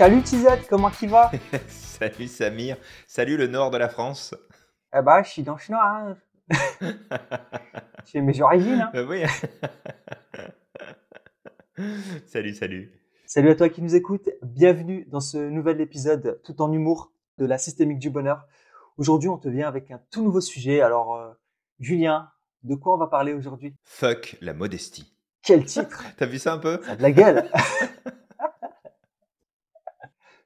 Salut Tizette, comment tu vas? Salut Samir, salut le nord de la France. Eh bah, je suis dans le nord. C'est mes origines. Hein. Euh, oui. salut, salut. Salut à toi qui nous écoute. Bienvenue dans ce nouvel épisode tout en humour de la systémique du bonheur. Aujourd'hui, on te vient avec un tout nouveau sujet. Alors, euh, Julien, de quoi on va parler aujourd'hui? Fuck la modestie. Quel titre? T'as vu ça un peu? Ça a de la gueule.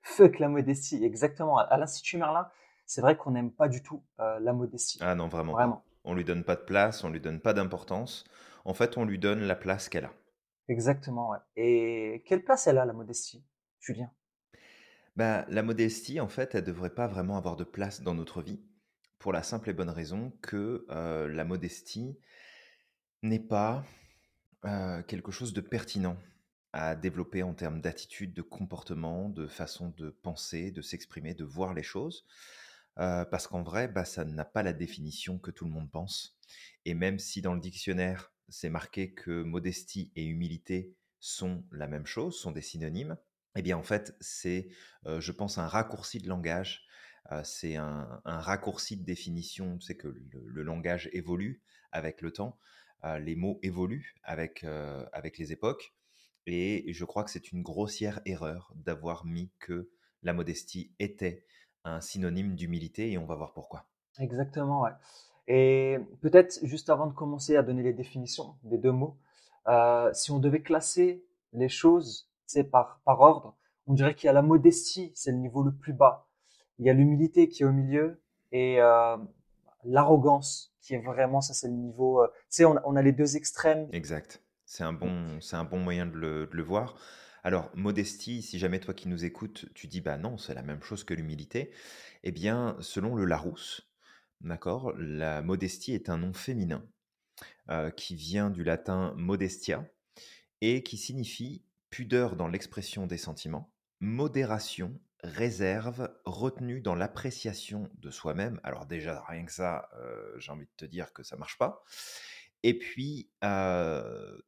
Fuck la modestie, exactement. À l'Institut Merlin, c'est vrai qu'on n'aime pas du tout euh, la modestie. Ah non, vraiment. Vraiment. Pas. On lui donne pas de place, on lui donne pas d'importance. En fait, on lui donne la place qu'elle a. Exactement, ouais. Et quelle place elle a, la modestie, Julien? Bah, La modestie, en fait, elle devrait pas vraiment avoir de place dans notre vie, pour la simple et bonne raison que euh, la modestie n'est pas euh, quelque chose de pertinent à développer en termes d'attitude, de comportement, de façon de penser, de s'exprimer, de voir les choses. Euh, parce qu'en vrai, bah, ça n'a pas la définition que tout le monde pense. Et même si dans le dictionnaire, c'est marqué que modestie et humilité sont la même chose, sont des synonymes, eh bien en fait, c'est, euh, je pense, un raccourci de langage. Euh, c'est un, raccourci de définition. Sais que le, le langage évolue avec le temps, les mots évoluent avec, avec les époques. Et je crois que c'est une grossière erreur d'avoir mis que la modestie était un synonyme d'humilité et on va voir pourquoi. Exactement, ouais. Et peut-être juste avant de commencer à donner les définitions des deux mots, euh, si on devait classer les choses c'est par, par ordre, on dirait qu'il y a la modestie, c'est le niveau le plus bas. Il y a l'humilité qui est au milieu et euh, l'arrogance qui est vraiment, ça c'est le niveau, euh, tu sais, on, on, a les deux extrêmes. Exact. C'est un, bon, c'est un bon moyen de le, de le voir. Alors, modestie, si jamais toi qui nous écoutes, tu dis bah non, c'est la même chose que l'humilité, eh bien, selon le Larousse, d'accord, la modestie est un nom féminin euh, qui vient du latin modestia et qui signifie pudeur dans l'expression des sentiments, modération, réserve, retenue dans l'appréciation de soi-même. Alors déjà, rien que ça, euh, j'ai envie de te dire que ça marche pas. Et puis,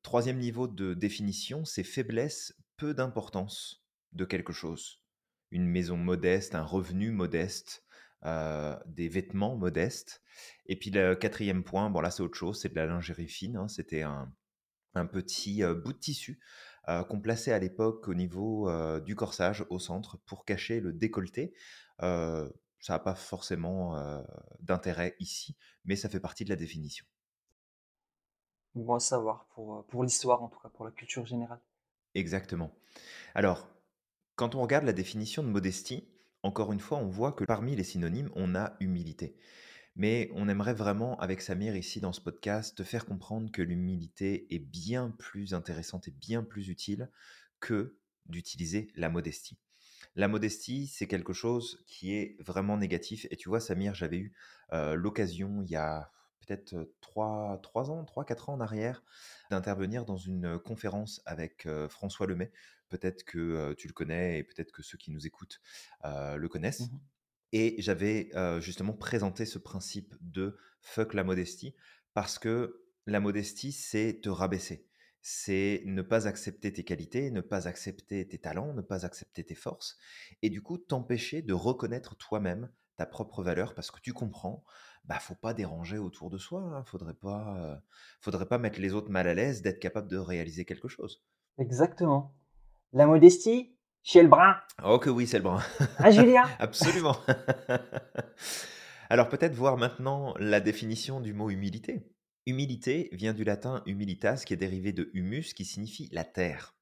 troisième niveau de définition, c'est faiblesse peu d'importance de quelque chose. Une maison modeste, un revenu modeste, des vêtements modestes. Et puis le quatrième point, bon là c'est autre chose, c'est de la lingerie fine. Hein, C'était un, petit bout de tissu qu'on plaçait à l'époque au niveau du corsage au centre pour cacher le décolleté. Ça n'a pas forcément d'intérêt ici, mais ça fait partie de la définition. Bon à savoir pour, pour l'histoire, en tout cas pour la culture générale. Exactement. Alors, quand on regarde la définition de modestie, encore une fois, on voit que parmi les synonymes, on a humilité. Mais on aimerait vraiment, avec Samir ici dans ce podcast, te faire comprendre que l'humilité est bien plus intéressante et bien plus utile que d'utiliser la modestie. La modestie, c'est quelque chose qui est vraiment négatif. Et tu vois, Samir, j'avais eu euh, l'occasion il y a peut-être 3, 3 ans, 3, 4 ans en arrière, d'intervenir dans une conférence avec François Lemay. Peut-être que tu le connais et peut-être que ceux qui nous écoutent le connaissent. Mmh et j'avais justement présenté ce principe de fuck la modestie parce que la modestie, c'est te rabaisser. C'est ne pas accepter tes qualités, ne pas accepter tes talents, ne pas accepter tes forces, et du coup t'empêcher de reconnaître toi-même ta propre valeur parce que tu comprends, bah faut pas déranger autour de soi, hein, faudrait pas, euh, faudrait pas mettre les autres mal à l'aise d'être capable de réaliser quelque chose. Exactement. La modestie, chez le brun. Oh que oui, c'est le brun. Ah Julien Absolument. Alors peut-être voir maintenant la définition du mot humilité. Humilité vient du latin humilitas qui est dérivé de humus qui signifie la terre.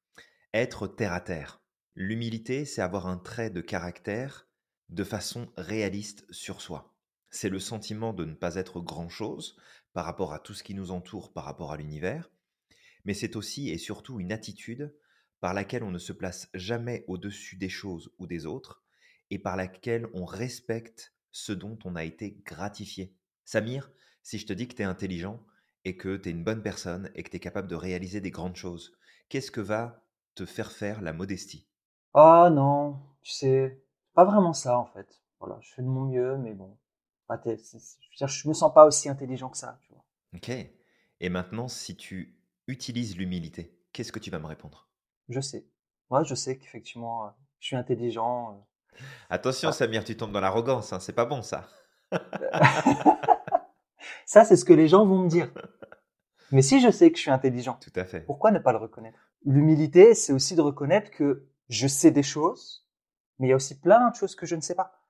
Être terre à terre. L'humilité, c'est avoir un trait de caractère de façon réaliste sur soi. C'est le sentiment de ne pas être grand-chose par rapport à tout ce qui nous entoure, par rapport à l'univers, mais c'est aussi et surtout une attitude par laquelle on ne se place jamais au-dessus des choses ou des autres, et par laquelle on respecte ce dont on a été gratifié. Samir, si je te dis que tu es intelligent et que tu es une bonne personne et que tu es capable de réaliser des grandes choses, qu'est-ce que va te faire faire la modestie? Oh non, tu sais, pas vraiment ça en fait. Voilà, je fais de mon mieux, mais bon, je me sens pas aussi intelligent que ça. Tu vois. Ok. Et maintenant, si tu utilises l'humilité, qu'est-ce que tu vas me répondre? Je sais. Moi, je sais qu'effectivement, je suis intelligent. Attention, Samir, tu tombes dans l'arrogance, hein, c'est pas bon ça. ça, c'est ce que les gens vont me dire. Mais si je sais que je suis intelligent, Tout à fait. pourquoi ne pas le reconnaître? L'humilité, c'est aussi de reconnaître que je sais des choses, mais il y a aussi plein de choses que je ne sais pas.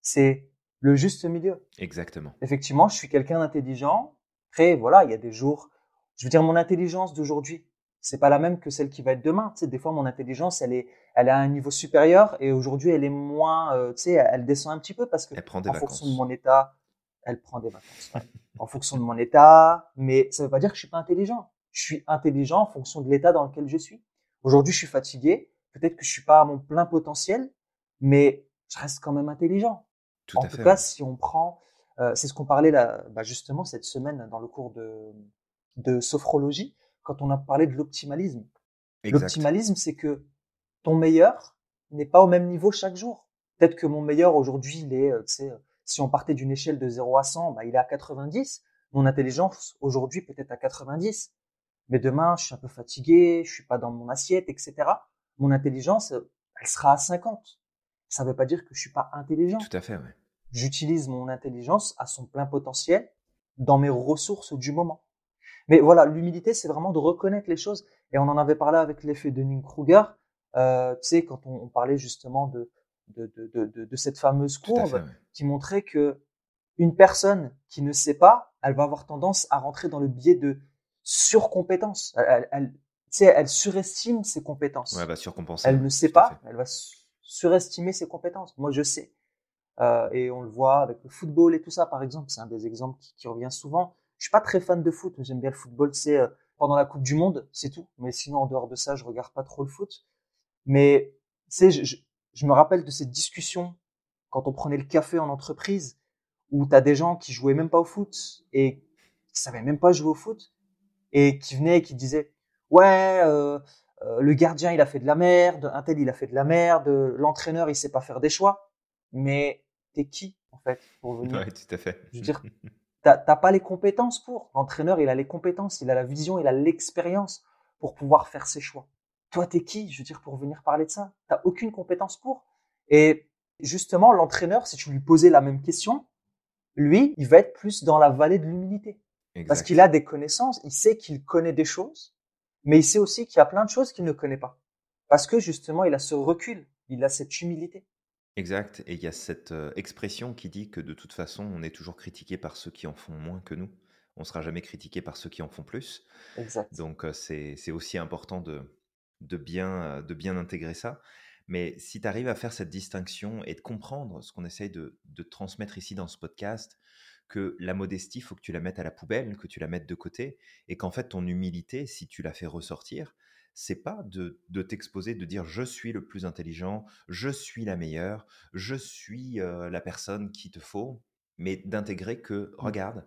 C'est le juste milieu. Exactement. Effectivement, je suis quelqu'un d'intelligent. Après, voilà, il y a des jours. Je veux dire, mon intelligence d'aujourd'hui, c'est pas la même que celle qui va être demain. Tu sais, des fois, mon intelligence, elle est, elle a un niveau supérieur et aujourd'hui, elle est moins, euh, tu sais, elle descend un petit peu parce que Elle prend des en vacances. fonction de mon état, elle prend des vacances. ouais. en fonction de mon état, mais ça veut pas dire que je suis pas intelligent. Je suis intelligent en fonction de l'état dans lequel je suis. Aujourd'hui, je suis fatigué. Peut-être que je suis pas à mon plein potentiel, mais je reste quand même intelligent. Tout en à tout fait. cas, ouais. si on prend, euh, c'est ce qu'on parlait là, bah, justement cette semaine dans le cours de, de sophrologie, quand on a parlé de l'optimalisme. L'optimalisme, c'est que ton meilleur n'est pas au même niveau chaque jour. Peut-être que mon meilleur aujourd'hui, il est, euh, tu sais, si on partait d'une échelle de 0 à 100, bah, il est à 90. Mon intelligence aujourd'hui peut-être à 90. Mais demain, je suis un peu fatigué, je suis pas dans mon assiette, etc. Mon intelligence, euh, elle sera à 50. Ça veut pas dire que je suis pas intelligent Tout à fait, ouais. J'utilise mon intelligence à son plein potentiel dans mes ressources du moment. Mais voilà, l'humilité, c'est vraiment de reconnaître les choses. Et on en avait parlé avec l'effet de Kruger. Euh, tu sais, quand on, on parlait justement de, de, de, de, de- cette fameuse courbe fait, qui montrait que une personne qui ne sait pas, elle va avoir tendance à rentrer dans le biais de surcompétence. Elle, elle, elle- tu sais, elle surestime ses compétences. Ouais, bah surcompenser. Elle ne sait pas, elle va su- surestimer ses compétences. Moi, je sais. Euh, et on le voit avec le football et tout ça, par exemple. C'est un des exemples qui, revient souvent. Je suis pas très fan de foot, mais j'aime bien le football. C'est euh, pendant la Coupe du Monde, c'est tout. Mais sinon, en dehors de ça, je regarde pas trop le foot. Mais je, je, je me rappelle de cette discussion quand on prenait le café en entreprise, où tu as des gens qui jouaient même pas au foot et qui savaient même pas jouer au foot et qui venaient et qui disaient ouais euh, euh, le gardien il a fait de la merde, un tel il a fait de la merde, l'entraîneur il sait pas faire des choix. Mais t'es qui en fait pour venir? Ouais, tout à fait. Je veux dire, T'as pas les compétences pour. L'entraîneur il a les compétences, il a la vision, il a l'expérience pour pouvoir faire ses choix. Toi t'es qui Je veux dire pour venir parler de ça? T'as aucune compétence pour? Et justement l'entraîneur, si tu lui posais la même question, lui il va être plus dans la vallée de l'humilité. Parce qu'il a des connaissances, il sait qu'il connaît des choses, mais il sait aussi qu'il y a plein de choses qu'il ne connaît pas. Parce que justement, il a ce recul, il a cette humilité. Exact. Et il y a cette euh, expression qui dit que de toute façon, on est toujours critiqué par ceux qui en font moins que nous. On sera jamais critiqué par ceux qui en font plus. Exact. Donc euh, c'est c'est aussi important de, de, bien, euh, de bien intégrer ça. Mais si tu arrives à faire cette distinction et de comprendre ce qu'on essaye de, de transmettre ici dans ce podcast, que la modestie, il faut que tu la mettes à la poubelle, que tu la mettes de côté, et qu'en fait ton humilité, si tu la fais ressortir, c'est pas de, de t'exposer, de dire je suis le plus intelligent, je suis la meilleure, je suis euh, la personne qu'il te faut, mais d'intégrer que, regarde,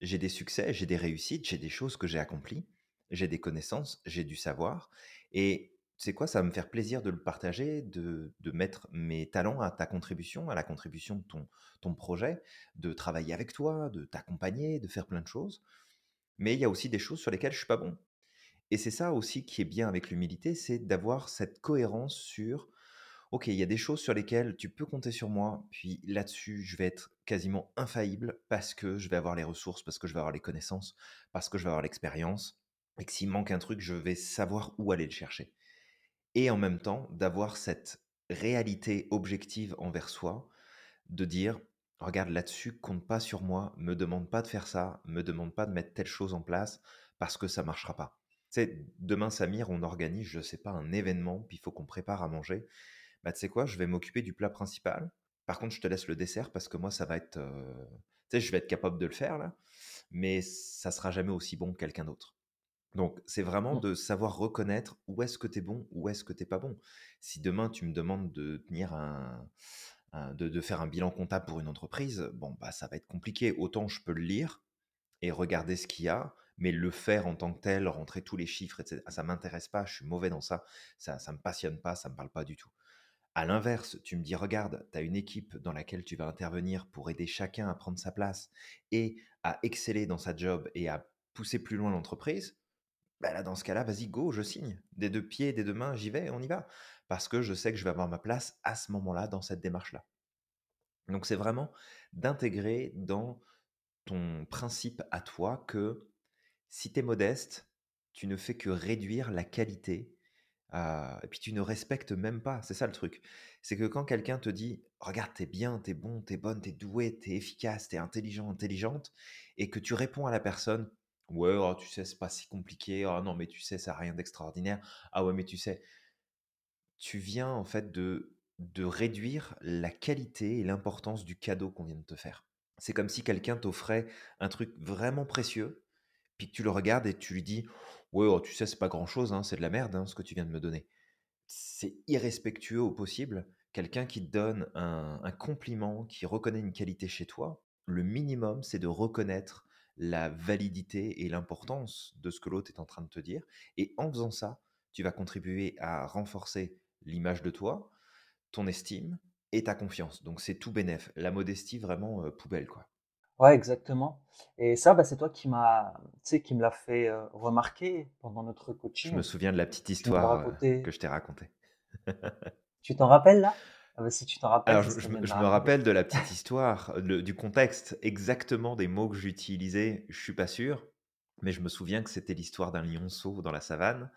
j'ai des succès, j'ai des réussites, j'ai des choses que j'ai accomplies, j'ai des connaissances, j'ai du savoir, et c'est quoi, ça va me faire plaisir de le partager, de, de mettre mes talents à ta contribution, à la contribution de ton, ton projet, de travailler avec toi, de t'accompagner, de faire plein de choses. Mais il y a aussi des choses sur lesquelles je suis pas bon. Et c'est ça aussi qui est bien avec l'humilité, c'est d'avoir cette cohérence sur, ok, il y a des choses sur lesquelles tu peux compter sur moi, puis là-dessus, je vais être quasiment infaillible parce que je vais avoir les ressources, parce que je vais avoir les connaissances, parce que je vais avoir l'expérience, et que s'il manque un truc, je vais savoir où aller le chercher. Et en même temps, d'avoir cette réalité objective envers soi, de dire, regarde là-dessus, compte pas sur moi, me demande pas de faire ça, me demande pas de mettre telle chose en place, parce que ça marchera pas. Sais, demain, Samir, on organise, je sais pas, un événement, puis il faut qu'on prépare à manger. Bah, tu sais quoi, je vais m'occuper du plat principal. Par contre, je te laisse le dessert parce que moi, ça va être. euh, Tu sais, je vais être capable de le faire là, mais ça sera jamais aussi bon que quelqu'un d'autre. Donc, c'est vraiment Mm. de savoir reconnaître où est-ce que tu es bon, où est-ce que tu pas bon. Si demain, tu me demandes de tenir un. un- de, de faire un bilan comptable pour une entreprise, bon, bah, ça va être compliqué. Autant je peux le lire et regarder ce qu'il y a, mais le faire en tant que tel, rentrer tous les chiffres, etc., ça m'intéresse pas, je suis mauvais dans ça, ça ça me passionne pas, ça me parle pas du tout. À l'inverse, tu me dis, regarde, tu as une équipe dans laquelle tu vas intervenir pour aider chacun à prendre sa place et à exceller dans sa job et à pousser plus loin l'entreprise. bah là, dans ce cas-là, vas-y, go, je signe. Des deux pieds, des deux mains, j'y vais, on y va. Parce que je sais que je vais avoir ma place à ce moment-là, dans cette démarche-là. Donc c'est vraiment d'intégrer dans ton principe à toi que si tu es modeste, tu ne fais que réduire la qualité et puis tu ne respectes même pas. C'est ça le truc. C'est que quand quelqu'un te dit Regarde, t'es bien, t'es bon, t'es bonne, t'es doué, t'es efficace, t'es intelligent, intelligente, et que tu réponds à la personne Ouais, oh, tu sais, c'est pas si compliqué. Oh non, mais tu sais, ça n'a rien d'extraordinaire. Ah ouais, mais tu sais, tu viens en fait de, de réduire la qualité et l'importance du cadeau qu'on vient de te faire. C'est comme si quelqu'un t'offrait un truc vraiment précieux, puis tu le regardes et tu lui dis Ouais, oh, tu sais, c'est pas grand chose, hein, c'est de la merde hein, ce que tu viens de me donner. C'est irrespectueux au possible. Quelqu'un qui te donne un, un compliment, qui reconnaît une qualité chez toi, le minimum, c'est de reconnaître la validité et l'importance de ce que l'autre est en train de te dire. Et en faisant ça, tu vas contribuer à renforcer l'image de toi, ton estime et ta confiance. Donc c'est tout bénef. La modestie vraiment euh, poubelle quoi. Ouais, exactement. Et ça, bah, c'est toi qui m'a, qui me l'a fait euh, remarquer pendant notre coaching. Je me souviens de la petite histoire euh, que je t'ai racontée. tu t'en rappelles là? Ah bah, si tu t'en rappelles. Alors, je, me rappelle de la petite histoire, du contexte, exactement des mots que j'utilisais, je suis pas sûr, mais je me souviens que c'était l'histoire d'un lionceau dans la savane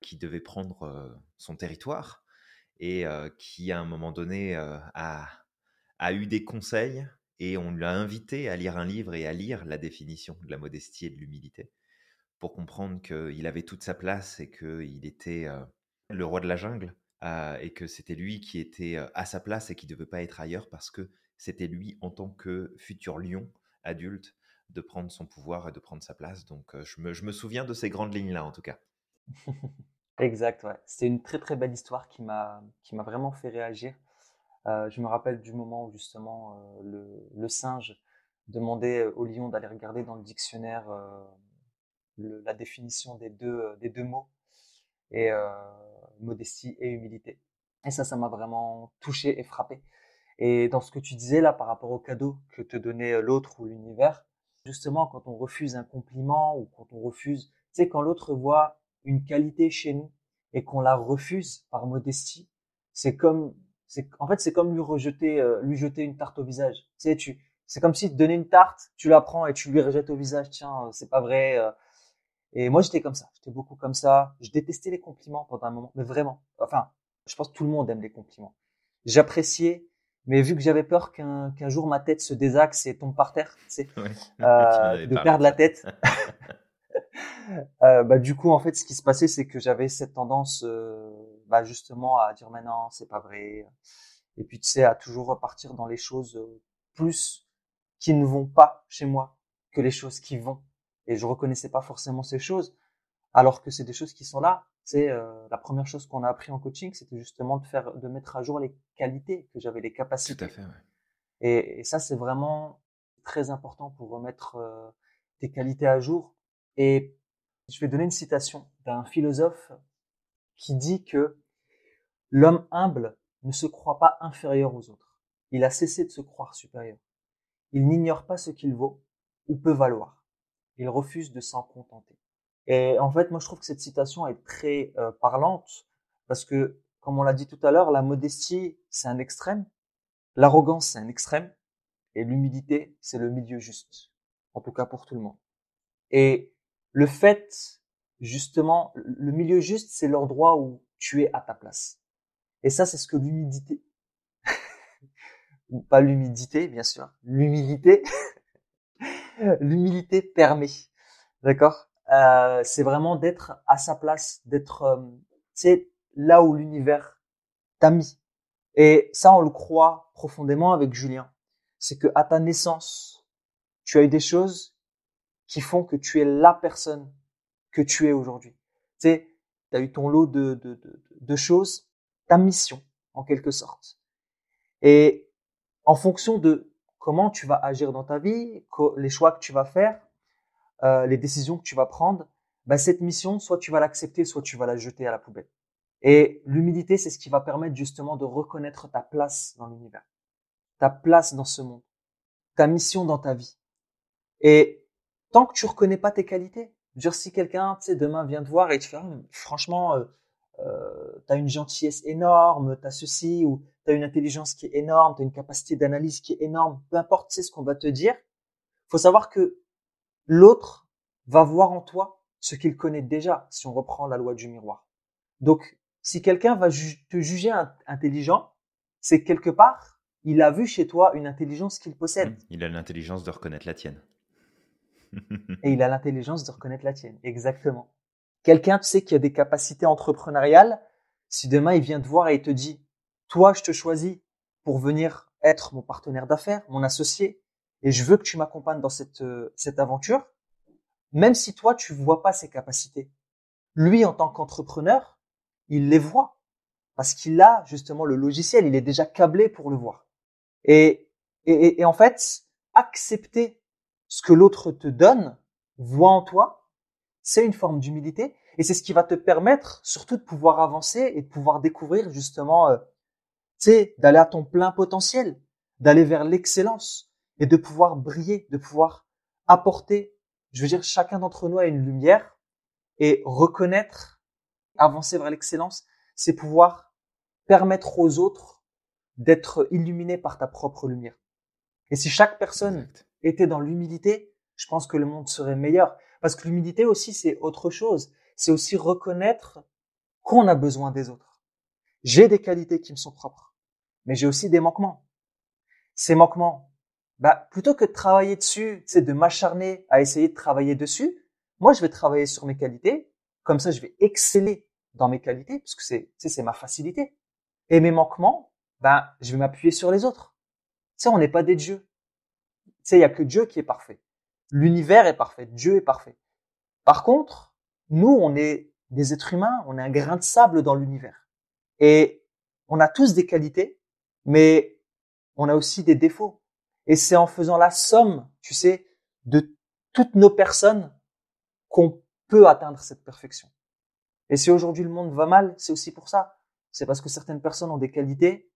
qui devait prendre son territoire et qui, à un moment donné, a, a eu des conseils et on l'a invité à lire un livre et à lire la définition de la modestie et de l'humilité pour comprendre qu'il avait toute sa place et qu'il était le roi de la jungle et que c'était lui qui était à sa place et qui ne devait pas être ailleurs parce que c'était lui en tant que futur lion adulte de prendre son pouvoir et de prendre sa place. Donc je me, souviens de ces grandes lignes-là en tout cas. exact, ouais. C'était une très très belle histoire qui m'a vraiment fait réagir. Euh, je me rappelle du moment où justement euh, le, singe demandait au lion d'aller regarder dans le dictionnaire euh, la définition des deux, des deux mots et modestie et humilité. Et ça, ça m'a vraiment touché et frappé. Et dans ce que tu disais là par rapport au cadeau que te donnait l'autre ou l'univers, justement quand on refuse un compliment ou quand on refuse, tu sais, quand l'autre voit une qualité chez nous et qu'on la refuse par modestie, c'est comme, c'est, en fait, c'est comme lui rejeter, euh, lui jeter une tarte au visage. Tu sais, tu, c'est comme si te donnais une tarte, tu la prends et tu lui rejettes au visage. Tiens, euh, c'est pas vrai. Euh. Et moi, j'étais comme ça. J'étais beaucoup comme ça. Je détestais les compliments pendant un moment, mais vraiment. Enfin, je pense que tout le monde aime les compliments. J'appréciais, mais vu que j'avais peur qu'un qu'un jour ma tête se désaxe et tombe par terre, tu sais, euh, de perdre la tête. euh, bah, du coup, en fait, ce qui se passait, c'est que j'avais cette tendance, euh, bah, justement, à dire maintenant, c'est pas vrai. Et puis, tu sais, à toujours repartir dans les choses euh, plus qui ne vont pas chez moi que les choses qui vont et je reconnaissais pas forcément ces choses, alors que c'est des choses qui sont là. C'est euh, la première chose qu'on a appris en coaching, c'était justement de faire, de mettre à jour les qualités que j'avais, les capacités. Tout à fait. Ouais. Et, et, ça, c'est vraiment très important pour remettre euh, tes qualités à jour. Et je vais donner une citation d'un philosophe qui dit que l'homme humble ne se croit pas inférieur aux autres. Il a cessé de se croire supérieur. Il n'ignore pas ce qu'il vaut ou peut valoir il refuse de s'en contenter. Et en fait, moi, je trouve que cette citation est très euh, parlante parce que, comme on l'a dit tout à l'heure, la modestie, c'est un extrême, l'arrogance, c'est un extrême, et l'humilité, c'est le milieu juste, en tout cas pour tout le monde. Et le fait, justement, le milieu juste, c'est l'endroit où tu es à ta place. Et ça, c'est ce que l'humidité, pas l'humidité, bien sûr, l'humilité l'humilité permet. D'accord? Euh, C'est vraiment d'être à sa place, d'être, euh, là où l'univers t'a mis. Et ça, on le croit profondément avec Julien. C'est que à ta naissance, tu as eu des choses qui font que tu es la personne que tu es aujourd'hui. Tu sais, as eu ton lot de, de, de, de choses, ta mission, en quelque sorte. Et en fonction de comment tu vas agir dans ta vie, les choix que tu vas faire, euh, les décisions que tu vas prendre, bah, cette mission, soit tu vas l'accepter, soit tu vas la jeter à la poubelle. Et l'humilité, c'est ce qui va permettre justement de reconnaître ta place dans l'univers, ta place dans ce monde, ta mission dans ta vie. Et tant que tu reconnais pas tes qualités, Si quelqu'un, tu sais, demain vient te voir et te fait, ah, franchement, euh, euh, tu as une gentillesse énorme, tu as ceci, ou tu as une intelligence qui est énorme, tu as une capacité d'analyse qui est énorme, peu importe, c'est ce qu'on va te dire, faut savoir que l'autre va voir en toi ce qu'il connaît déjà, si on reprend la loi du miroir. Donc, si quelqu'un va te juger intelligent, c'est quelque part, il a vu chez toi une intelligence qu'il possède. Mmh, il a l'intelligence de reconnaître la tienne. Et il a l'intelligence de reconnaître la tienne, exactement. Quelqu'un, tu sais, qui a des capacités entrepreneuriales, si demain il vient te voir et il te dit, toi, je te choisis pour venir être mon partenaire d'affaires, mon associé, et je veux que tu m'accompagnes dans cette, euh, cette aventure, même si toi, tu vois pas ses capacités. Lui, en tant qu'entrepreneur, il les voit parce qu'il a justement le logiciel, il est déjà câblé pour le voir. Et, et, et en fait, accepter ce que l'autre te donne, voit en toi, c'est une forme d'humilité et c'est ce qui va te permettre surtout de pouvoir avancer et de pouvoir découvrir justement, euh, tu sais, d'aller à ton plein potentiel, d'aller vers l'excellence et de pouvoir briller, de pouvoir apporter, je veux dire, chacun d'entre nous a une lumière et reconnaître, avancer vers l'excellence, c'est pouvoir permettre aux autres d'être illuminés par ta propre lumière. Et si chaque personne était dans l'humilité, je pense que le monde serait meilleur. Parce que l'humilité aussi, c'est autre chose. C'est aussi reconnaître qu'on a besoin des autres. J'ai des qualités qui me sont propres, mais j'ai aussi des manquements. Ces manquements, bah, plutôt que de travailler dessus, c'est de m'acharner à essayer de travailler dessus, moi, je vais travailler sur mes qualités. Comme ça, je vais exceller dans mes qualités, puisque c'est, c'est ma facilité. Et mes manquements, bah, je vais m'appuyer sur les autres. Tu sais, on n'est pas des dieux sais, il y a que Dieu qui est parfait. L'univers est parfait, Dieu est parfait. Par contre, nous, on est des êtres humains, on est un grain de sable dans l'univers. Et on a tous des qualités, mais on a aussi des défauts. Et c'est en faisant la somme, tu sais, de toutes nos personnes qu'on peut atteindre cette perfection. Et si aujourd'hui le monde va mal, c'est aussi pour ça. C'est parce que certaines personnes ont des qualités,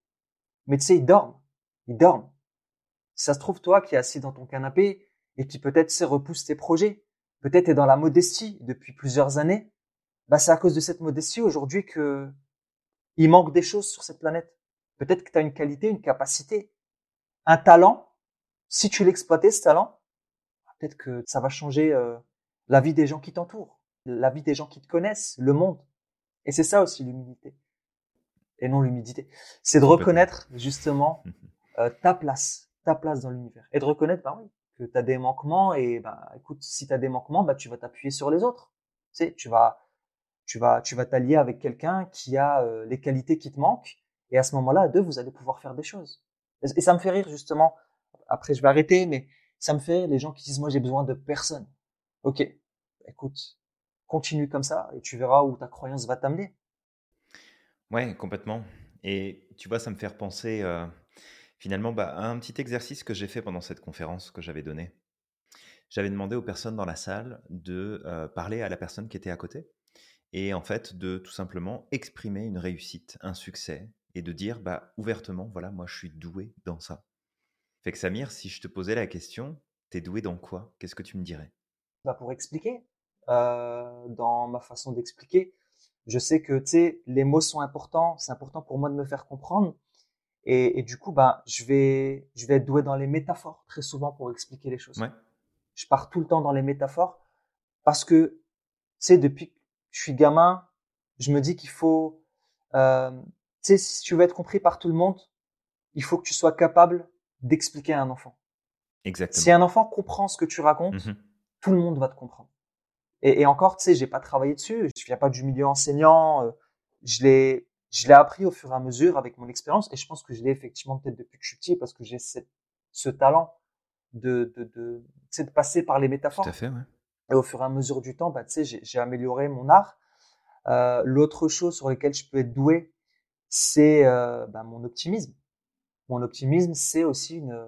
mais tu sais, ils dorment. Ils dorment ça se trouve, toi qui es assis dans ton canapé et qui peut-être sait repousse tes projets, peut-être est dans la modestie depuis plusieurs années, bah c'est à cause de cette modestie aujourd'hui que il manque des choses sur cette planète. Peut-être que tu as une qualité, une capacité, un talent. Si tu l'exploitais, ce talent, peut-être que ça va changer euh, la vie des gens qui t'entourent, la vie des gens qui te connaissent, le monde. Et c'est ça aussi l'humilité. Et non l'humidité. C'est de reconnaître justement euh, ta place, ta place dans l'univers. Et de reconnaître, bah oui, que tu as des manquements et bah écoute, si tu as des manquements, bah tu vas t'appuyer sur les autres. Tu sais, tu vas tu vas tu vas t'allier avec quelqu'un qui a euh, les qualités qui te manquent et à ce moment-là, à deux, vous allez pouvoir faire des choses. Et, ça me fait rire justement. Après, je vais arrêter, mais ça me fait rire les gens qui disent moi j'ai besoin de personne. Ok, écoute, continue comme ça et tu verras où ta croyance va t'amener. Ouais, complètement. Et tu vois, ça me fait repenser. Euh Finalement, bah, un petit exercice que j'ai fait pendant cette conférence que j'avais donnée. J'avais demandé aux personnes dans la salle de parler à la personne qui était à côté et en fait de tout simplement exprimer une réussite, un succès et de dire bah, ouvertement, voilà, moi je suis doué dans ça. Fait que Samir, si je te posais la question, t'es doué dans quoi? Qu'est-ce que tu me dirais? Bah Pour expliquer, dans ma façon d'expliquer, je sais que les mots sont importants, c'est important pour moi de me faire comprendre. Et, et, du coup, bah, je vais, je vais être doué dans les métaphores très souvent pour expliquer les choses. Ouais. Je pars tout le temps dans les métaphores parce que, tu sais, depuis que je suis gamin, je me dis qu'il faut, euh, tu sais, si tu veux être compris par tout le monde, il faut que tu sois capable d'expliquer à un enfant. Exactement. Si un enfant comprend ce que tu racontes, mmh tout le monde va te comprendre. Et, et encore, tu sais, j'ai pas travaillé dessus. Je viens pas du milieu enseignant. Euh, je l'ai, je l'ai appris au fur et à mesure avec mon expérience et je pense que je l'ai effectivement peut-être depuis que je suis petit parce que j'ai ce talent de, de, de, de passer par les métaphores. Tout à fait, ouais. Et au fur et à mesure du temps, bah, j'ai amélioré mon art. Euh, L'autre chose sur laquelle je peux être doué, c'est euh, bah, mon optimisme. Mon optimisme, c'est aussi une,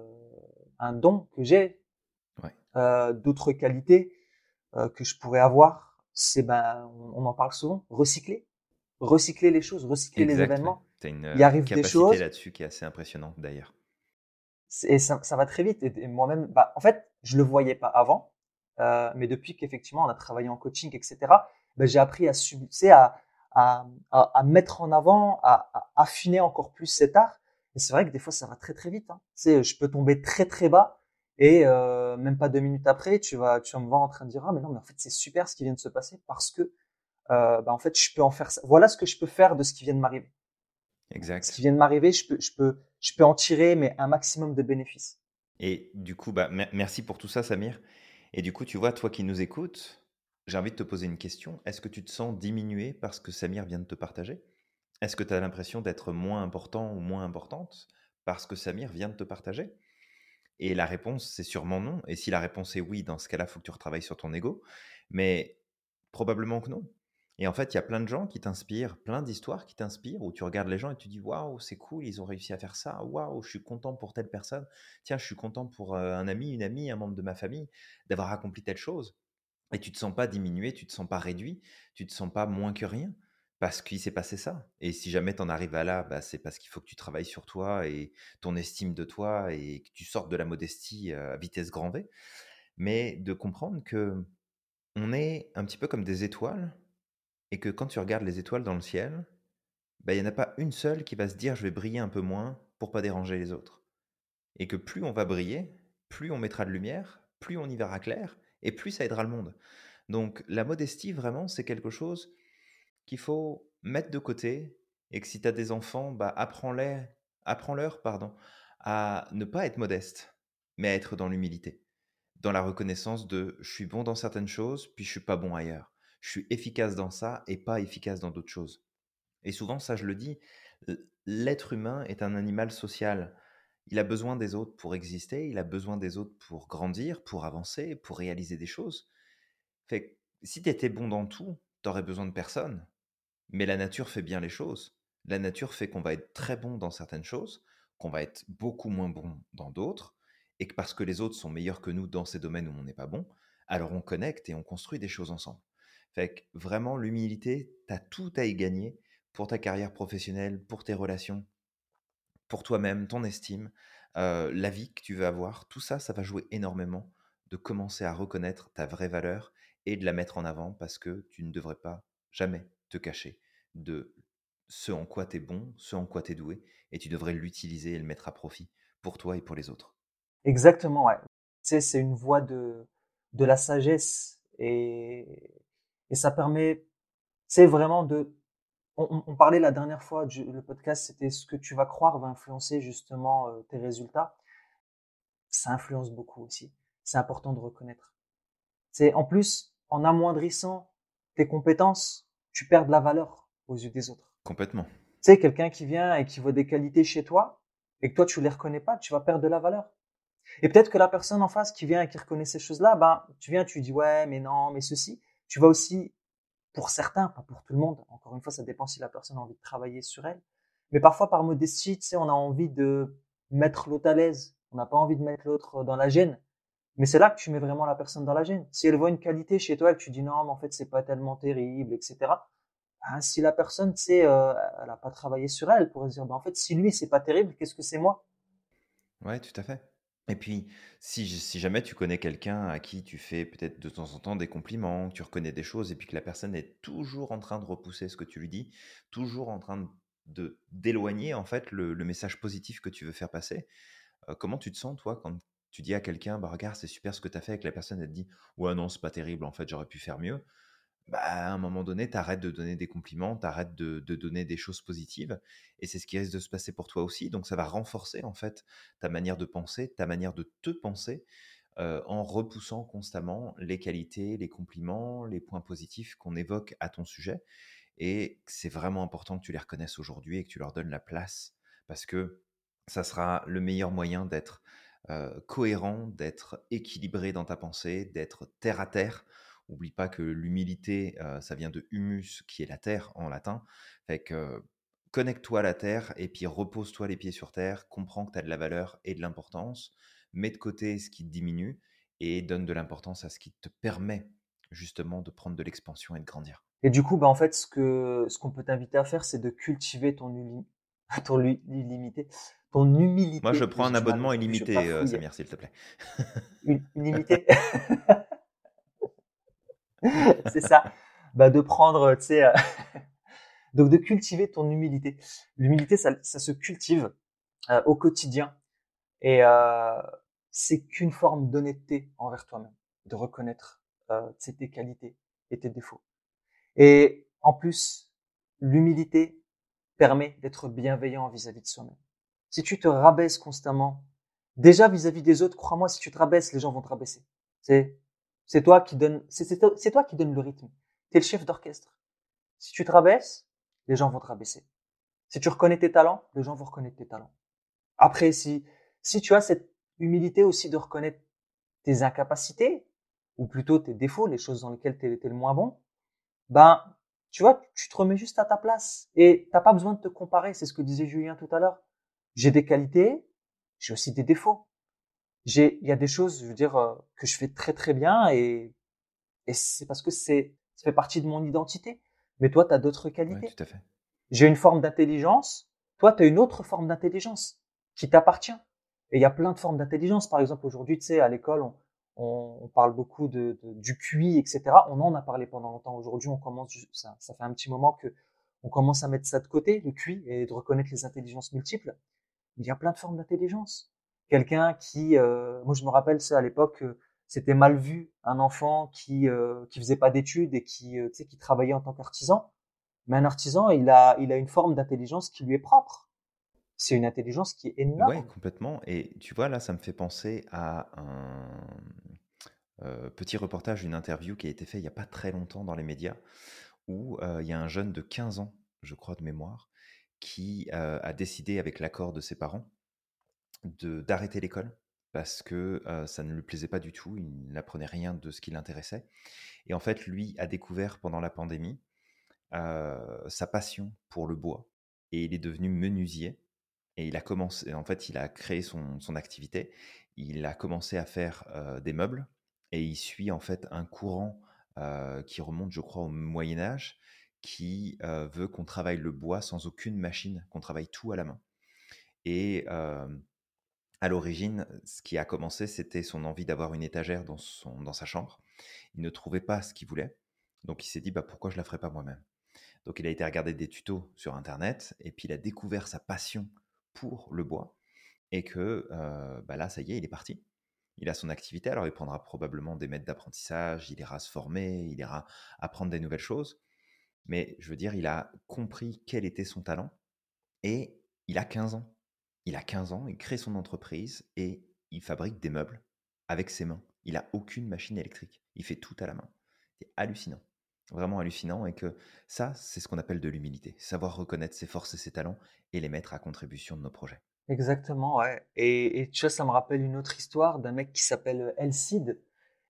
un don que j'ai. Ouais. Euh, D'autres qualités euh, que je pourrais avoir, c'est ben, on, on, en parle souvent, recycler recycler les choses, recycler les événements. Tu as une Il arrive capacité des choses là-dessus qui est assez impressionnante d'ailleurs. Et ça, ça, va très vite. Et, moi-même, bah, en fait, je le voyais pas avant. Euh, mais depuis qu'effectivement on a travaillé en coaching, etc., ben, j'ai appris à, à, à, à, mettre en avant, à, affiner encore plus cet art. Et c'est vrai que des fois ça va très très vite. Hein. je peux tomber très très bas et euh, même pas deux minutes après, tu vas, tu vas me voir en train de dire ah mais non mais en fait c'est super ce qui vient de se passer parce que euh, ben, en fait je peux en faire ça. Voilà ce que je peux faire de ce qui vient de m'arriver. Exact. Ce qui vient de m'arriver, je peux, je peux, je peux en tirer mais un maximum de bénéfices. Et du coup, bah, merci pour tout ça, Samir. Et du coup, tu vois, toi qui nous écoutes, j'ai envie de te poser une question. Est-ce que tu te sens diminué parce que Samir vient de te partager? Est-ce que tu as l'impression d'être moins important ou moins importante parce que Samir vient de te partager? Et la réponse, c'est sûrement non. Et si la réponse est oui, dans ce cas-là, il faut que tu retravailles sur ton ego. Mais probablement que non. Et en fait, il y a plein de gens qui t'inspirent, plein d'histoires qui t'inspirent, où tu regardes les gens et tu dis waouh, c'est cool, ils ont réussi à faire ça, waouh, je suis content pour telle personne, tiens, je suis content pour un ami, une amie, un membre de ma famille d'avoir accompli telle chose. Et tu te sens pas diminué, tu te sens pas réduit, tu te sens pas moins que rien parce qu'il s'est passé ça. Et si jamais tu en arrives à là, bah, c'est parce qu'il faut que tu travailles sur toi et ton estime de toi et que tu sortes de la modestie à vitesse grand V. Mais de comprendre que on est un petit peu comme des étoiles et que quand tu regardes les étoiles dans le ciel, bah, il n'y en a pas une seule qui va se dire je vais briller un peu moins pour pas déranger les autres. Et que plus on va briller, plus on mettra de lumière, plus on y verra clair, et plus ça aidera le monde. Donc la modestie, vraiment, c'est quelque chose qu'il faut mettre de côté, et que si tu as des enfants, bah, apprends-les, apprends-leur pardon, à ne pas être modeste, mais à être dans l'humilité, dans la reconnaissance de je suis bon dans certaines choses, puis je suis pas bon ailleurs je suis efficace dans ça et pas efficace dans d'autres choses. Et souvent, ça je le dis, l'être humain est un animal social. Il a besoin des autres pour exister, il a besoin des autres pour grandir, pour avancer, pour réaliser des choses. Si tu étais bon dans tout, tu aurais besoin de personne. Mais la nature fait bien les choses. La nature fait qu'on va être très bon dans certaines choses, qu'on va être beaucoup moins bon dans d'autres, et que parce que les autres sont meilleurs que nous dans ces domaines où on n'est pas bon, alors on connecte et on construit des choses ensemble. Fait que vraiment, l'humilité, tu as tout à y gagner pour ta carrière professionnelle, pour tes relations, pour toi-même, ton estime, la vie que tu veux avoir. Tout ça, ça va jouer énormément de commencer à reconnaître ta vraie valeur et de la mettre en avant parce que tu ne devrais pas jamais te cacher de ce en quoi tu es bon, ce en quoi tu es doué, et tu devrais l'utiliser et le mettre à profit pour toi et pour les autres. Exactement, ouais. Tu sais, c'est une voie de, de la sagesse et et ça permet, c'est vraiment de, on, parlait la dernière fois, du, le podcast, c'était ce que tu vas croire va influencer justement euh, tes résultats. Ça influence beaucoup aussi. C'est important de reconnaître. C'est en plus, en amoindrissant tes compétences, tu perds de la valeur aux yeux des autres. Complètement. Tu sais, quelqu'un qui vient et qui voit des qualités chez toi et que toi tu les reconnais pas, tu vas perdre de la valeur. Et peut-être que la personne en face qui vient et qui reconnaît ces choses-là, ben, tu viens, tu dis ouais, mais non, mais ceci. Tu vas aussi, pour certains, pas pour tout le monde, encore une fois, ça dépend si la personne a envie de travailler sur elle, mais parfois par modestie, tu sais, on a envie de mettre l'autre à l'aise, on n'a pas envie de mettre l'autre dans la gêne. Mais c'est là que tu mets vraiment la personne dans la gêne. Si elle voit une qualité chez toi et que tu dis non, mais en fait, c'est pas tellement terrible, etc. Ben, si la personne, tu sais, euh, elle a pas travaillé sur elle, elle pourrait se dire, ben, en fait, si lui, c'est pas terrible, qu'est-ce que c'est moi? Ouais, tout à fait. Et puis, si, jamais tu connais quelqu'un à qui tu fais peut-être de temps en temps des compliments, tu reconnais des choses, et puis que la personne est toujours en train de repousser ce que tu lui dis, toujours en train de d'éloigner en fait le, message positif que tu veux faire passer, comment tu te sens toi quand tu dis à quelqu'un, bah regarde, c'est super ce que tu as fait, et que la personne elle te dit, ouais non, c'est pas terrible, en fait, j'aurais pu faire mieux bah, à un moment donné, tu arrêtes de donner des compliments, tu arrêtes de, donner des choses positives. Et c'est ce qui risque de se passer pour toi aussi. Donc ça va renforcer en fait ta manière de penser, ta manière de te penser, en repoussant constamment les qualités, les compliments, les points positifs qu'on évoque à ton sujet. Et c'est vraiment important que tu les reconnaisses aujourd'hui et que tu leur donnes la place. Parce que ça sera le meilleur moyen d'être cohérent, d'être équilibré dans ta pensée, d'être terre à terre Oublie pas que l'humilité, ça vient de humus, qui est la terre en latin. Fait que connecte-toi à la terre et puis repose-toi les pieds sur terre, comprends que tu as de la valeur et de l'importance, mets de côté ce qui te diminue et donne de l'importance à ce qui te permet justement de prendre de l'expansion et de grandir. Et du coup, bah, en fait, ce que ce qu'on peut t'inviter à faire, c'est de cultiver ton, ton illimité, ton humilité. Moi, je prends un abonnement illimité, Samir, s'il te plaît. Illimité c'est ça. Bah, de prendre, tu sais, euh, donc de cultiver ton humilité. L'humilité, ça, ça, se cultive euh, au quotidien. Et euh, c'est qu'une forme d'honnêteté envers toi-même, de reconnaître euh, tes qualités et tes défauts. Et en plus, l'humilité permet d'être bienveillant vis-à-vis de soi-même. Si tu te rabaisses constamment, déjà vis-à-vis des autres, crois-moi, si tu te rabaisses, les gens vont te rabaisser. C'est c'est toi qui donne c'est toi qui donne le rythme. Tu es le chef d'orchestre. Si tu te rabaisses, les gens vont te rabaisser. Si tu reconnais tes talents, les gens vont reconnaître tes talents. Après, si, si tu as cette humilité aussi de reconnaître tes incapacités, ou plutôt tes défauts, les choses dans lesquelles tu es, le moins bon, ben, tu vois, tu te remets juste à ta place. Et t'as pas besoin de te comparer, c'est ce que disait Julien tout à l'heure. J'ai des qualités, j'ai aussi des défauts. J'ai, il y a des choses, je veux dire, euh, que je fais très très bien et, et c'est parce que c'est, ça fait partie de mon identité. Mais toi, tu as d'autres qualités. tout à fait. J'ai une forme d'intelligence. Toi, tu as une autre forme d'intelligence qui t'appartient. Et il y a plein de formes d'intelligence. Par exemple, aujourd'hui, tu sais, à l'école, on, on, parle beaucoup de, du QI, etc. On en a parlé pendant longtemps. Aujourd'hui, on commence, ça, ça fait un petit moment que on commence à mettre ça de côté, le QI, et de reconnaître les intelligences multiples. Il y a plein de formes d'intelligence. Quelqu'un qui, euh, moi, je me rappelle ça à l'époque, euh, c'était mal vu un enfant qui euh, qui faisait pas d'études et qui euh, qui travaillait en tant qu'artisan. Mais un artisan, il a il a une forme d'intelligence qui lui est propre c'est une intelligence qui est énorme. Oui, complètement. Et tu vois, là, ça me fait penser à un petit reportage, une interview qui a été fait il n'y a pas très longtemps dans les médias, où il y a un jeune de 15 ans, je crois de mémoire, qui a décidé, avec l'accord de ses parents, d'arrêter l'école parce que ça ne lui plaisait pas du tout, il n'apprenait rien de ce qui l'intéressait. Et en fait, lui a découvert pendant la pandémie sa passion pour le bois et il est devenu menuisier et il a commencé, en fait, il a créé son, son activité. Il a commencé à faire des meubles et il suit en fait un courant qui remonte, je crois, au Moyen Âge, qui veut qu'on travaille le bois sans aucune machine, qu'on travaille tout à la main. Et à l'origine, ce qui a commencé, c'était son envie d'avoir une étagère dans, son, dans sa chambre. Il ne trouvait pas ce qu'il voulait, donc il s'est dit bah, pourquoi je la ferais pas moi-même? Donc il a été regarder des tutos sur Internet et puis il a découvert sa passion pour le bois et que bah là, ça y est, il est parti. Il a son activité, alors il prendra probablement des maîtres d'apprentissage, il ira se former, il ira apprendre des nouvelles choses. Mais je veux dire, il a compris quel était son talent et il a 15 ans. Il a 15 ans, il crée son entreprise et il fabrique des meubles avec ses mains. Il a aucune machine électrique. Il fait tout à la main. C'est hallucinant. Vraiment hallucinant et que ça, c'est ce qu'on appelle de l'humilité. Savoir reconnaître ses forces et ses talents et les mettre à contribution de nos projets. Exactement, ouais. Et, tu vois, ça me rappelle une autre histoire d'un mec qui s'appelle euh, Elcide.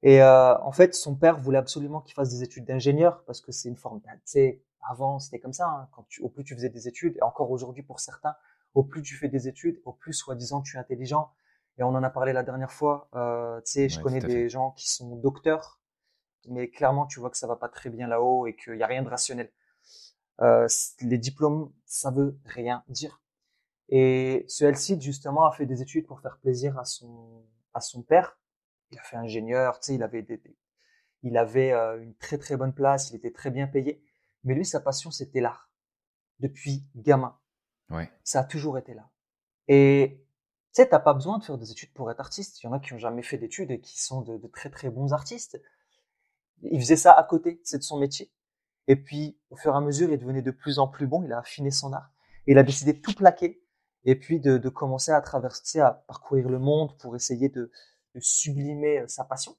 Et euh, en fait, son père voulait absolument qu'il fasse des études d'ingénieur parce que c'est une forme. Tu sais, avant c'était comme ça. Hein, quand au plus tu faisais des études, et encore aujourd'hui pour certains, au plus tu fais des études, au plus soi-disant tu es intelligent. Et on en a parlé la dernière fois. Euh, tu sais, je connais des gens qui sont docteurs, mais clairement tu vois que ça va pas très bien là-haut et qu'il y a rien de rationnel. Euh, les diplômes, ça veut rien dire. Et ce Elcide, justement, a fait des études pour faire plaisir à son, à son père. Il a fait ingénieur, tu sais, il avait des, il avait euh, une très très bonne place, il était très bien payé. Mais lui, sa passion, c'était l'art. Depuis gamin. Ouais. Ça a toujours été là. Et tu sais, t'as pas besoin de faire des études pour être artiste. Il y en a qui ont jamais fait d'études et qui sont de, de très très bons artistes. Il faisait ça à côté, c'est de son métier. Et puis, au fur et à mesure, il devenait de plus en plus bon, il a affiné son art. Il a décidé de tout plaquer et puis de, de commencer à traverser, à parcourir le monde pour essayer de, de sublimer euh, sa passion.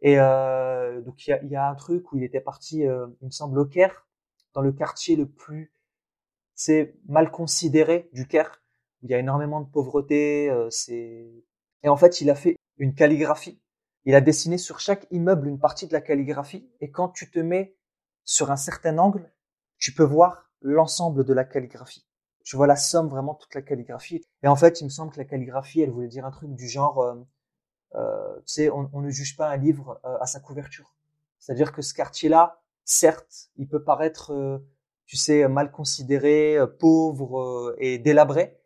Et euh, donc, il y a, y a un truc où il était parti, euh, il me semble, au Caire, dans le quartier le plus c'est mal considéré du Caire, il y a énormément de pauvreté. Euh, c'est et en fait, il a fait une calligraphie. Il a dessiné sur chaque immeuble une partie de la calligraphie. Et quand tu te mets sur un certain angle, tu peux voir l'ensemble de la calligraphie. Tu vois la somme, vraiment toute la calligraphie. Et en fait, il me semble que la calligraphie, elle voulait dire un truc du genre, euh, euh, tu sais, on, on, ne juge pas un livre à sa couverture. C'est-à-dire que ce quartier-là, certes, il peut paraître, tu sais, mal considéré, euh, pauvre et délabré,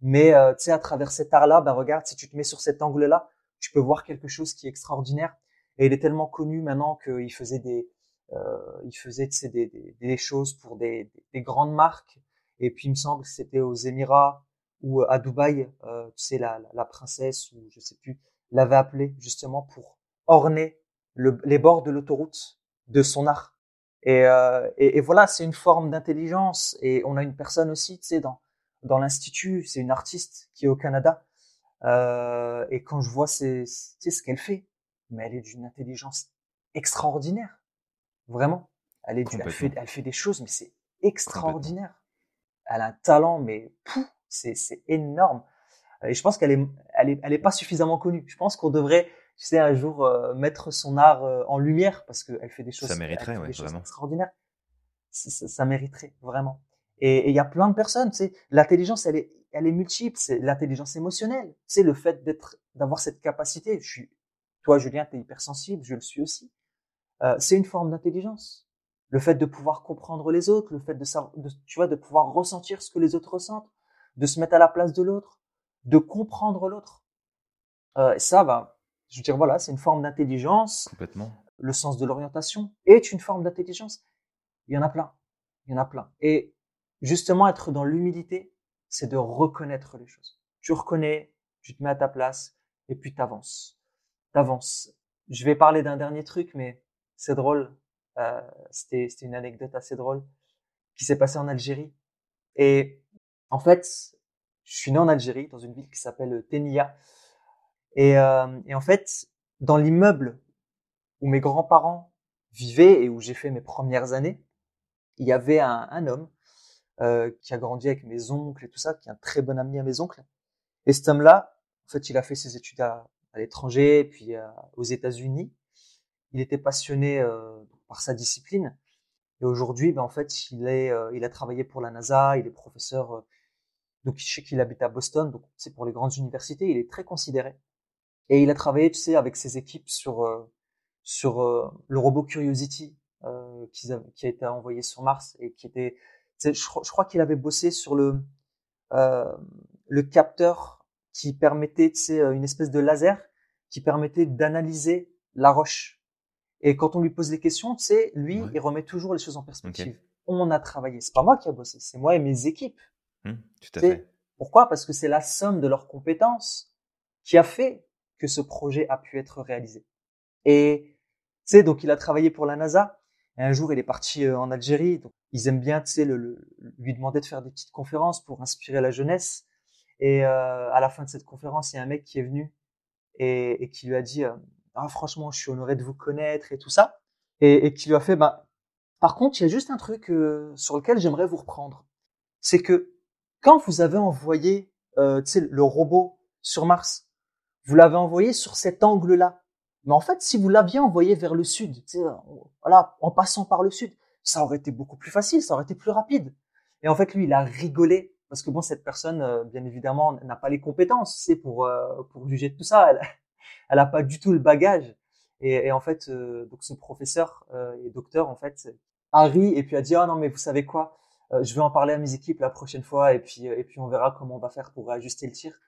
mais tu sais, à travers cet art-là, bah regarde, si tu te mets sur cet angle-là, tu peux voir quelque chose qui est extraordinaire. Et il est tellement connu maintenant qu'il faisait des, euh, il faisait des, des, des, choses pour des, des, grandes marques. Et puis il me semble que c'était aux Émirats ou à Dubaï, euh, tu sais la, la, princesse ou je sais plus l'avait appelé justement pour orner le, les bords de l'autoroute de son art. Et, euh, et, et voilà, c'est une forme d'intelligence. Et on a une personne aussi, tu sais, dans dans l'institut, c'est une artiste qui est au Canada. Euh, et quand je vois c'est, ce qu'elle fait, mais elle est d'une intelligence extraordinaire. Vraiment. Elle, est elle, fait, elle fait des choses, mais c'est extraordinaire. Elle a un talent, mais c'est, c'est énorme. Et je pense qu'elle est, elle est, elle est pas suffisamment connue. Je pense qu'on devrait, tu sais, un jour euh, mettre son art euh, en lumière parce qu'elle fait des choses, ça mériterait, ouais, vraiment. extraordinaires. Ça, ça, mériterait vraiment. Et il y a plein de personnes, tu sais, l'intelligence, elle est, elle est multiple. C'est l'intelligence émotionnelle. C'est le fait d'être, d'avoir cette capacité. Je suis, toi, Julien, tu es hypersensible, je le suis aussi. Euh, c'est une forme d'intelligence. Le fait de pouvoir comprendre les autres, le fait de, savoir, de, tu vois, de pouvoir ressentir ce que les autres ressentent, de se mettre à la place de l'autre, de comprendre l'autre. Euh, ça, va, je veux dire, voilà, c'est une forme d'intelligence. Complètement. Le sens de l'orientation est une forme d'intelligence. Il y en a plein. Il y en a plein. Et justement, être dans l'humilité, c'est de reconnaître les choses. Tu reconnais, tu te mets à ta place, et puis t'avances. T'avances. Je vais parler d'un dernier truc, mais c'est drôle. Euh, c'était, c'était une anecdote assez drôle qui s'est passée en Algérie. Et en fait, je suis né en Algérie, dans une ville qui s'appelle Tenia. Et, euh, et en fait, dans l'immeuble où mes grands-parents vivaient et où j'ai fait mes premières années, il y avait un, un homme euh, qui a grandi avec mes oncles et tout ça, qui est un très bon ami à mes oncles. Et cet homme-là, en fait, il a fait ses études à, à l'étranger, puis euh, aux États-Unis il était passionné euh, par sa discipline. Et aujourd'hui, ben, en fait, il, est, euh, il a travaillé pour la NASA, il est professeur. Euh, donc, je sais qu'il habite à Boston, donc c'est pour les grandes universités, il est très considéré. Et il a travaillé, tu sais, avec ses équipes sur sur le robot Curiosity qui, a, qui a été envoyé sur Mars et qui était, je, je crois qu'il avait bossé sur le le capteur qui permettait, tu sais, une espèce de laser qui permettait d'analyser la roche et quand on lui pose des questions, tu sais, lui, il remet toujours les choses en perspective. On a travaillé. C'est pas moi qui a bossé, c'est moi et mes équipes. Mmh, tout à fait. Pourquoi? Parce que c'est la somme de leurs compétences qui a fait que ce projet a pu être réalisé. Et tu sais, donc il a travaillé pour la NASA. Et un jour, il est parti euh, en Algérie. Donc, ils aiment bien, tu sais, le, lui demander de faire des petites conférences pour inspirer la jeunesse. Et euh, à la fin de cette conférence, il y a un mec qui est venu et, qui lui a dit euh, ah franchement je suis honoré de vous connaître et tout ça et, qui lui a fait bah par contre il y a juste un truc sur lequel j'aimerais vous reprendre c'est que quand vous avez envoyé le robot sur Mars vous l'avez envoyé sur cet angle là mais en fait si vous l'aviez envoyé vers le sud voilà en passant par le sud ça aurait été beaucoup plus facile ça aurait été plus rapide et en fait lui il a rigolé parce que bon cette personne euh, bien évidemment n'a pas les compétences c'est pour euh, pour juger de tout ça elle, elle a pas du tout le bagage. Et, et en fait, euh, donc ce professeur euh, et docteur en fait a ri et puis a dit ah non mais vous savez quoi, euh, je vais en parler à mes équipes la prochaine fois et puis et puis on verra comment on va faire pour ajuster le tir.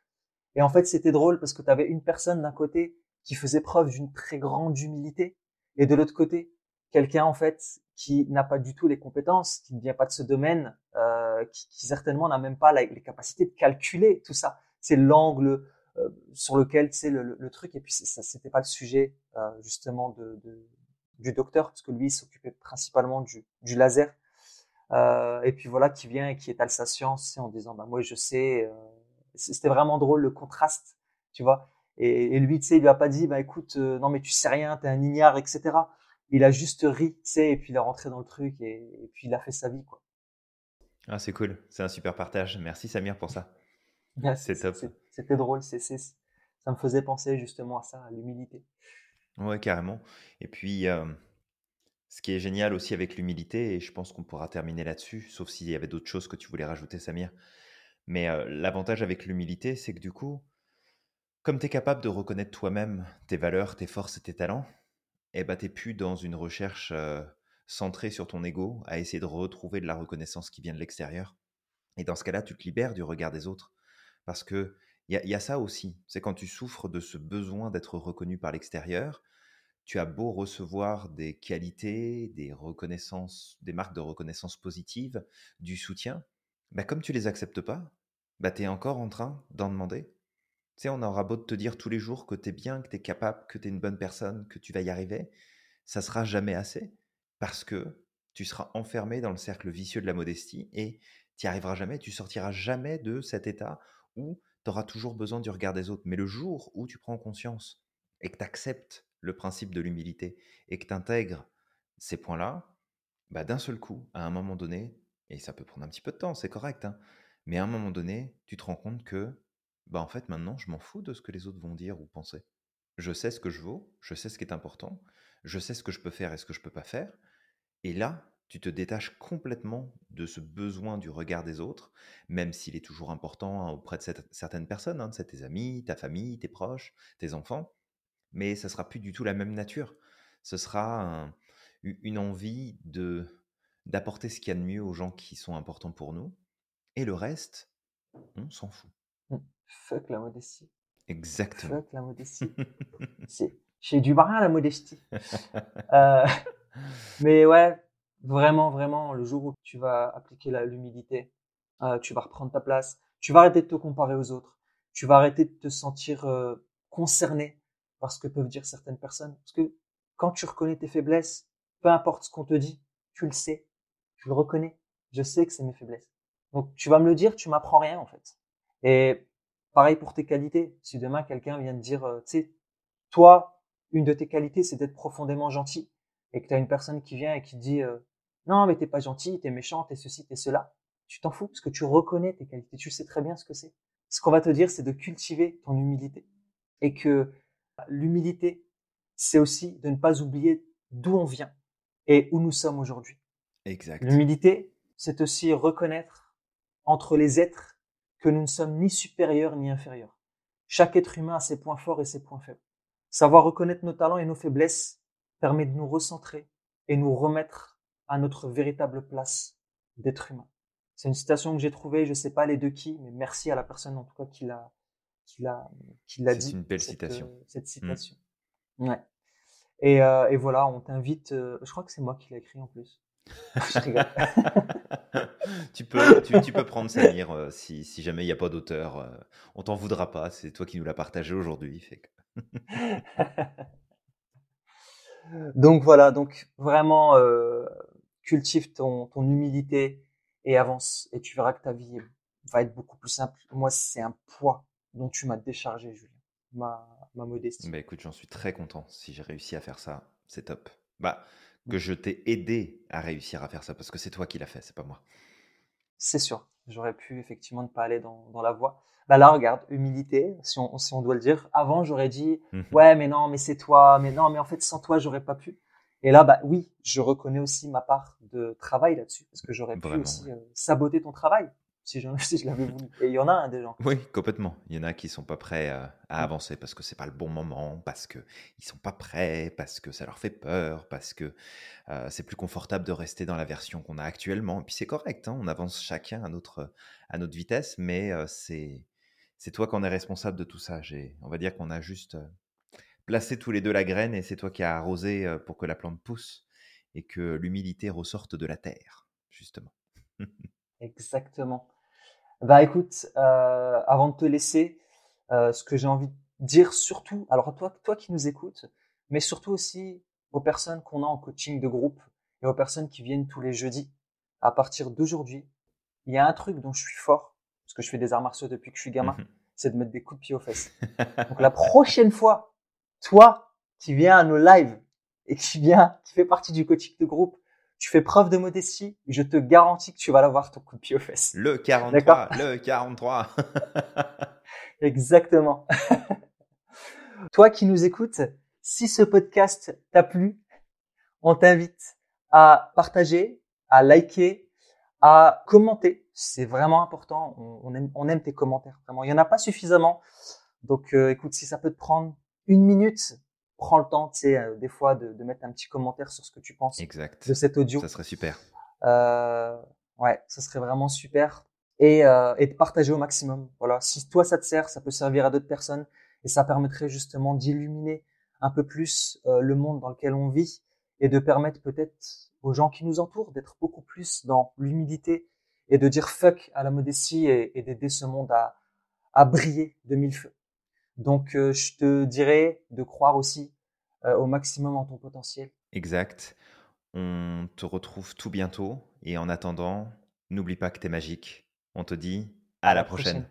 Et en fait, c'était drôle parce que tu avais une personne d'un côté qui faisait preuve d'une très grande humilité et de l'autre côté, quelqu'un en fait qui n'a pas du tout les compétences, qui ne vient pas de ce domaine, euh, qui, qui, certainement n'a même pas les capacités de calculer tout ça. C'est l'angle, euh, sur lequel tu sais le, le, truc et puis ça c'était pas le sujet euh, justement de, de, du docteur parce que lui il s'occupait principalement du, du laser euh, et puis voilà qui vient et qui étale sa science en disant bah moi je sais c'était vraiment drôle le contraste tu vois et, et lui tu sais il lui a pas dit bah écoute non mais tu sais rien t'es un ignare etc il a juste ri tu sais et puis il est rentré dans le truc et, et puis il a fait sa vie quoi ah c'est cool c'est un super partage merci Samir pour ça c'est top. C'était drôle, c'est, ça me faisait penser justement à ça, à l'humilité. Ouais, carrément. Et puis, euh, ce qui est génial aussi avec l'humilité, et je pense qu'on pourra terminer là-dessus, sauf s'il y avait d'autres choses que tu voulais rajouter, Samir. Mais l'avantage avec l'humilité, c'est que du coup, comme tu es capable de reconnaître toi-même tes valeurs, tes forces et tes talents, eh ben, tu n'es plus dans une recherche centrée sur ton ego, à essayer de retrouver de la reconnaissance qui vient de l'extérieur. Et dans ce cas-là, tu te libères du regard des autres. Parce que il y, a ça aussi. C'est quand tu souffres de ce besoin d'être reconnu par l'extérieur, tu as beau recevoir des qualités, des reconnaissances, des marques de reconnaissance positive, du soutien, bah, comme tu les acceptes pas, bah, tu es encore en train d'en demander. Tu on aura beau te dire tous les jours que tu es bien, que tu es capable, que tu es une bonne personne, que tu vas y arriver, ça sera jamais assez parce que tu seras enfermé dans le cercle vicieux de la modestie et tu n'y arriveras jamais, tu sortiras jamais de cet état où tu auras toujours besoin du regard des autres. Mais le jour où tu prends conscience et que tu acceptes le principe de l'humilité et que tu intègres ces points-là, bah, d'un seul coup, à un moment donné, et ça peut prendre un petit peu de temps, c'est correct, hein, mais à un moment donné, tu te rends compte que, bah en fait, maintenant, je m'en fous de ce que les autres vont dire ou penser. Je sais ce que je vaux, je sais ce qui est important, je sais ce que je peux faire et ce que je peux pas faire. Et là, tu te détaches complètement de ce besoin du regard des autres, même s'il est toujours important hein, auprès de certaines personnes, hein, de tes amis, ta famille, tes proches, tes enfants, mais ça sera plus du tout la même nature. Ce sera une envie de d'apporter ce qu'il y a de mieux aux gens qui sont importants pour nous, et le reste, on s'en fout. Mmh. Fuck la modestie. Exactement. Fuck la modestie. J'ai du mal à la modestie. Euh, mais ouais, vraiment, vraiment, le jour où tu vas appliquer l'humilité, euh, tu vas reprendre ta place, tu vas arrêter de te comparer aux autres, tu vas arrêter de te sentir euh, concerné par ce que peuvent dire certaines personnes. Parce que quand tu reconnais tes faiblesses, peu importe ce qu'on te dit, tu le sais, tu le reconnais. Je sais que c'est mes faiblesses. Donc tu vas me le dire, tu m'apprends rien en fait. Et pareil pour tes qualités. Si demain quelqu'un vient te dire, tu sais, toi, une de tes qualités, c'est d'être profondément gentil, et que tu as une personne qui vient et qui dit euh, non mais t'es pas gentil, t'es méchant, t'es ceci, t'es cela, tu t'en fous parce que tu reconnais tes qualités, tu sais très bien ce que c'est. Ce qu'on va te dire, c'est de cultiver ton humilité et que l'humilité, c'est aussi de ne pas oublier d'où on vient et où nous sommes aujourd'hui. Exact. L'humilité, c'est aussi reconnaître entre les êtres que nous ne sommes ni supérieurs ni inférieurs. Chaque être humain a ses points forts et ses points faibles. Savoir reconnaître nos talents et nos faiblesses permet de nous recentrer et nous remettre à notre véritable place d'être humain. C'est une citation que j'ai trouvée, je ne sais pas les deux qui, mais merci à la personne en tout cas qui l'a qui l'a qui l'a dit. C'est une belle citation. Euh, cette citation. Ouais. Et, euh, et voilà, on t'invite. Euh, je crois que c'est moi qui l'ai écrit en plus. tu, peux, tu, tu, peux prendre Samir euh, si, si jamais il n'y a pas d'auteur. Euh, on t'en voudra pas. C'est toi qui nous l'as partagé aujourd'hui. Fait que... donc voilà, donc vraiment euh, cultive ton, ton humilité et avance et tu verras que ta vie va être beaucoup plus simple. Moi, c'est un poids dont tu m'as déchargé, Julien, ma, ma modestie. Bah écoute, j'en suis très content. Si j'ai réussi à faire ça, c'est top. Bah, que je t'ai aidé à réussir à faire ça parce que c'est toi qui l'as fait, c'est pas moi. C'est sûr. J'aurais pu effectivement ne pas aller dans, dans la voie. Bah là, regarde, humilité, si on, si on doit le dire. Avant, j'aurais dit, mhm. ouais, mais non, mais c'est toi, mais non, mais en fait, sans toi, j'aurais pas pu. Et là, bah oui, je reconnais aussi ma part de travail là-dessus, parce que j'aurais pu aussi euh, saboter ton travail si je, si je l'avais voulu. Et il y en a un des gens. Oui, complètement. Il y en a qui sont pas prêts à, à mm. avancer parce que c'est pas le bon moment, parce que ils sont pas prêts, parce que ça leur fait peur, parce que euh, c'est plus confortable de rester dans la version qu'on a actuellement. Et puis c'est correct, hein, on avance chacun à notre à notre vitesse, mais euh, c'est c'est toi qui en es responsable de tout ça. On va dire qu'on a juste euh, placé tous les deux la graine et c'est toi qui as arrosé euh, pour que la plante pousse et que l'humilité ressorte de la terre, justement. Exactement. Bah écoute, euh, avant de te laisser, ce que j'ai envie de dire surtout, alors toi, toi qui nous écoutes, mais surtout aussi aux personnes qu'on a en coaching de groupe et aux personnes qui viennent tous les jeudis, à partir d'aujourd'hui, il y a un truc dont je suis fort, parce que je fais des arts martiaux depuis que je suis gamin, mhm. c'est de mettre des coups de pied aux fesses. Donc la prochaine fois, toi qui viens à nos lives et qui viens, qui fait partie du coaching de groupe, tu fais preuve de modestie, je te garantis que tu vas l'avoir ton coup de pied aux fesses. Le 43, le 43. Exactement. Toi qui nous écoutes, si ce podcast t'a plu, on t'invite à partager, à liker, à commenter c'est vraiment important. On, aime, on, aime, tes commentaires, vraiment. Il y en a pas suffisamment. Donc, euh, écoute, si ça peut te prendre une minute, prends le temps, tu sais, euh, des fois, de, de, mettre un petit commentaire sur ce que tu penses exact. de cet audio. Ça serait super. Euh, ouais, ça serait vraiment super. Et, euh, et de partager au maximum. Voilà. Si toi, ça te sert, ça peut servir à d'autres personnes et ça permettrait justement d'illuminer un peu plus euh, le monde dans lequel on vit et de permettre peut-être aux gens qui nous entourent d'être beaucoup plus dans l'humilité et de dire fuck à la modestie et, d'aider ce monde à, à briller de mille feux. Donc, euh, je te dirais de croire aussi euh, au maximum en ton potentiel. Exact. On te retrouve tout bientôt. Et en attendant, n'oublie pas que tu es magique. On te dit à, la, prochaine.